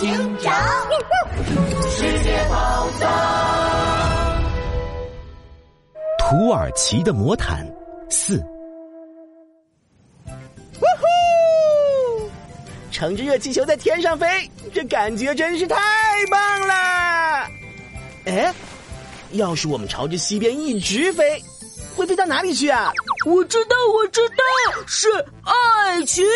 警长，世界宝藏，土耳其的魔毯四。呜呼！乘着热气球在天上飞，这感觉真是太棒了！哎，要是我们朝着西边一直飞，会飞到哪里去啊？我知道，我知道，是爱琴海。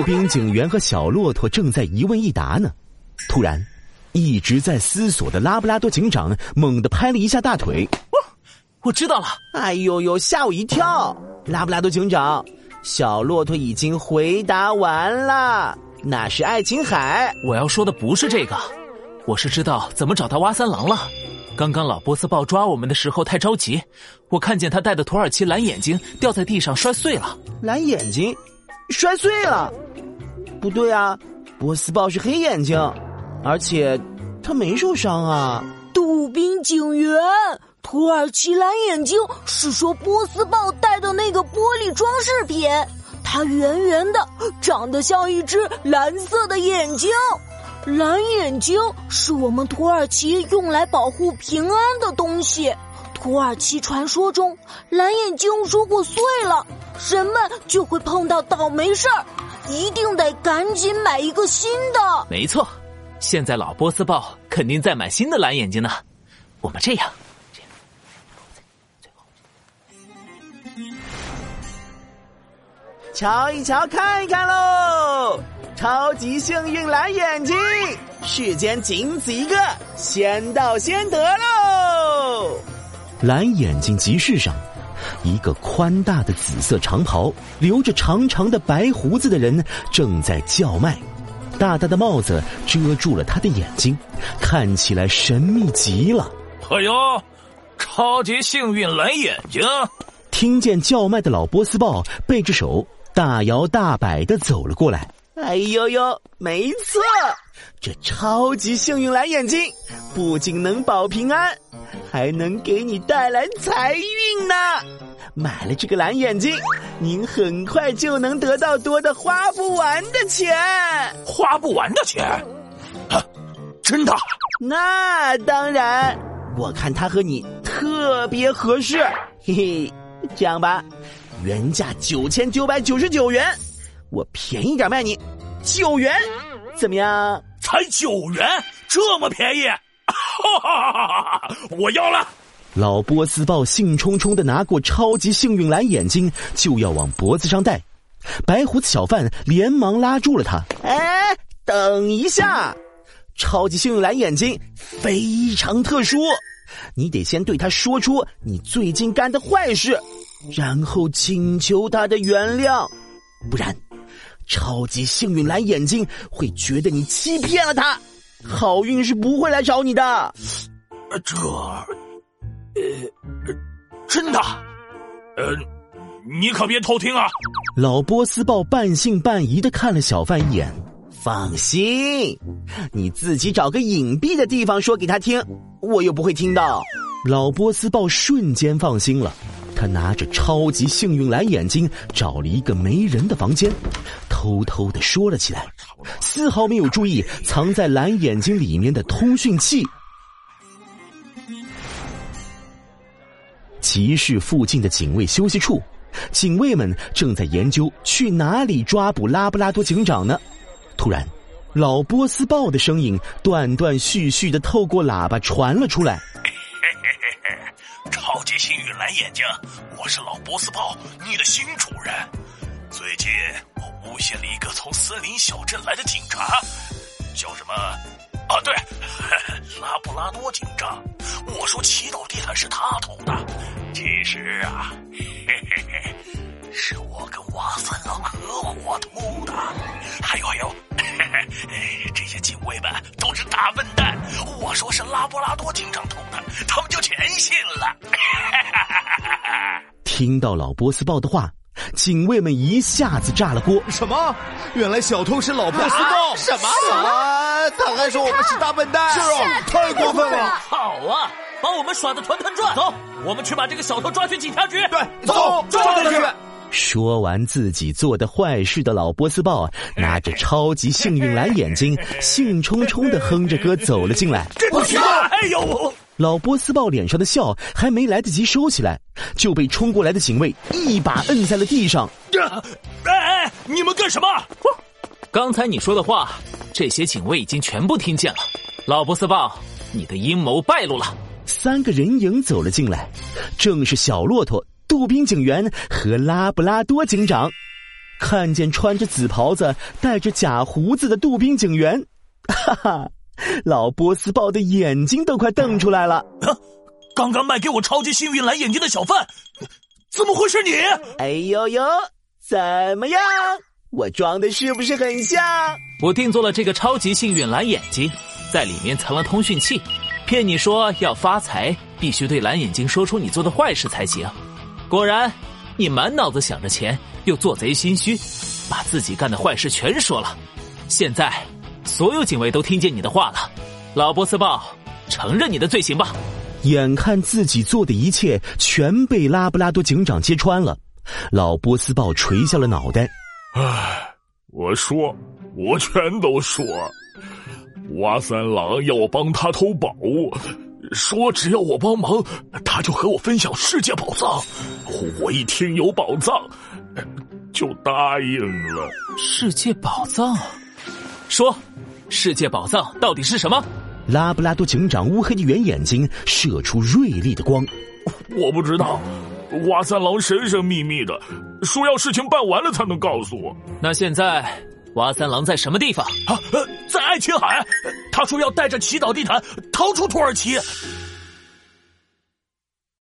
杜宾警员和小骆驼正在一问一答呢，突然，一直在思索的拉布拉多警长猛地拍了一下大腿。我知道了！哎呦呦，吓我一跳！拉布拉多警长，小骆驼已经回答完了，那是爱琴海。我要说的不是这个，我是知道怎么找到挖三郎了。刚刚老波斯豹抓我们的时候太着急，我看见他戴的土耳其蓝眼睛掉在地上摔碎了。蓝眼睛摔碎了？不对啊，波斯豹是黑眼睛，而且他没受伤啊。杜宾警员，土耳其蓝眼睛是说波斯豹戴的那个玻璃装饰品，它圆圆的，长得像一只蓝色的眼睛。蓝眼睛是我们土耳其用来保护平安的东西。土耳其传说中，蓝眼睛如果碎了，人们就会碰到倒霉事儿，一定得赶紧买一个新的。没错，现在老波斯豹肯定在买新的蓝眼睛呢。我们这样，这样，最后，瞧一瞧，看一看喽！超级幸运蓝眼睛，世间仅此一个，先到先得喽！蓝眼睛集市上，一个宽大的紫色长袍、留着长长的白胡子的人正在叫卖，大大的帽子遮住了他的眼睛，看起来神秘极了。哎呦，超级幸运蓝眼睛！听见叫卖的老波斯豹背着手大摇大摆的走了过来。哎呦呦，没错，这超级幸运蓝眼睛不仅能保平安，还能给你带来财运呢。买了这个蓝眼睛，您很快就能得到多的花不完的钱。花不完的钱？啊，真的？那当然，我看它和你特别合适。嘿嘿，这样吧，原价九千九百九十九元。我便宜点卖你，九元，怎么样？才九元，这么便宜，哈哈哈哈！我要了。老波斯豹兴冲冲的拿过超级幸运蓝眼睛，就要往脖子上戴。白胡子小贩连忙拉住了他。哎，等一下，超级幸运蓝眼睛非常特殊，你得先对他说出你最近干的坏事，然后请求他的原谅，不然。超级幸运蓝眼睛会觉得你欺骗了他，好运是不会来找你的。这，呃，真的？呃，你可别偷听啊！老波斯豹半信半疑的看了小贩一眼。放心，你自己找个隐蔽的地方说给他听，我又不会听到。老波斯豹瞬间放心了。他拿着超级幸运蓝眼睛，找了一个没人的房间，偷偷的说了起来，丝毫没有注意藏在蓝眼睛里面的通讯器。集市附近的警卫休息处，警卫们正在研究去哪里抓捕拉布拉多警长呢。突然，老波斯豹的声音断断续续的透过喇叭传了出来。超级幸运蓝眼睛，我是老波斯豹，你的新主人。最近我诬陷了一个从森林小镇来的警察，叫什么？啊，对，拉布拉多警长。我说祈祷地毯是他偷的，其实啊，嘿嘿嘿，是我跟瓦三郎合伙偷的。还有还有，嘿嘿，这些警卫们都是大笨蛋。我说是拉布拉多警长偷的，他们就全信了。听到老波斯豹的话，警卫们一下子炸了锅。什么？原来小偷是老波斯豹？什么？啊！他还说我们是大笨蛋？是啊，太过分了！好啊，把我们耍的团团转。走，我们去把这个小偷抓去警察局。对，走，抓他去。说完自己做的坏事的老波斯豹，拿着超级幸运蓝眼睛，兴冲冲的哼着歌走了进来。这不行！哎呦！老波斯豹脸上的笑还没来得及收起来，就被冲过来的警卫一把摁在了地上。哎哎，你们干什么？刚才你说的话，这些警卫已经全部听见了。老波斯豹，你的阴谋败露了。三个人影走了进来，正是小骆驼。杜宾警员和拉布拉多警长看见穿着紫袍子、戴着假胡子的杜宾警员，哈哈，老波斯豹的眼睛都快瞪出来了。啊！刚刚卖给我超级幸运蓝眼睛的小贩，怎么会是你？哎呦呦，怎么样？我装的是不是很像？我定做了这个超级幸运蓝眼睛，在里面藏了通讯器，骗你说要发财，必须对蓝眼睛说出你做的坏事才行。果然，你满脑子想着钱，又做贼心虚，把自己干的坏事全说了。现在，所有警卫都听见你的话了。老波斯豹，承认你的罪行吧！眼看自己做的一切全被拉布拉多警长揭穿了，老波斯豹垂下了脑袋。唉，我说，我全都说。瓦三郎要我帮他偷宝物。说只要我帮忙，他就和我分享世界宝藏。我一听有宝藏，就答应了。世界宝藏？说，世界宝藏到底是什么？拉布拉多警长乌黑的圆眼睛射出锐利的光。我不知道，瓦三郎神神秘秘的说要事情办完了才能告诉我。那现在？瓦三郎在什么地方？啊，在爱琴海。他说要带着祈祷地毯逃出土耳其。